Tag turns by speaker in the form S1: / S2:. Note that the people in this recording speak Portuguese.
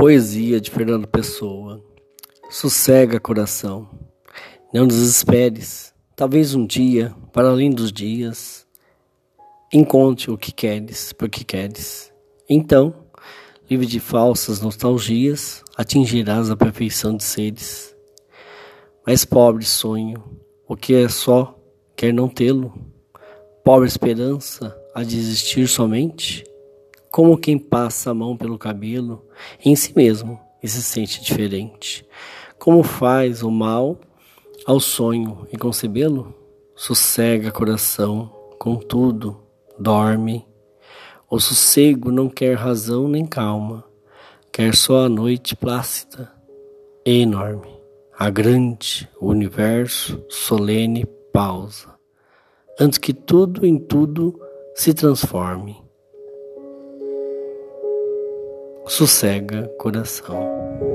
S1: Poesia de Fernando Pessoa. Sossega, coração. Não desesperes. Talvez um dia, para além dos dias, encontre o que queres, porque queres. Então, livre de falsas nostalgias, atingirás a perfeição de seres. Mas pobre sonho, o que é só, quer não tê-lo. Pobre esperança, a desistir somente como quem passa a mão pelo cabelo em si mesmo e se sente diferente. Como faz o mal ao sonho e concebê-lo? Sossega coração, contudo, dorme. O sossego não quer razão nem calma, quer só a noite plácida e enorme. A grande, o universo solene pausa, antes que tudo em tudo se transforme sossega coração.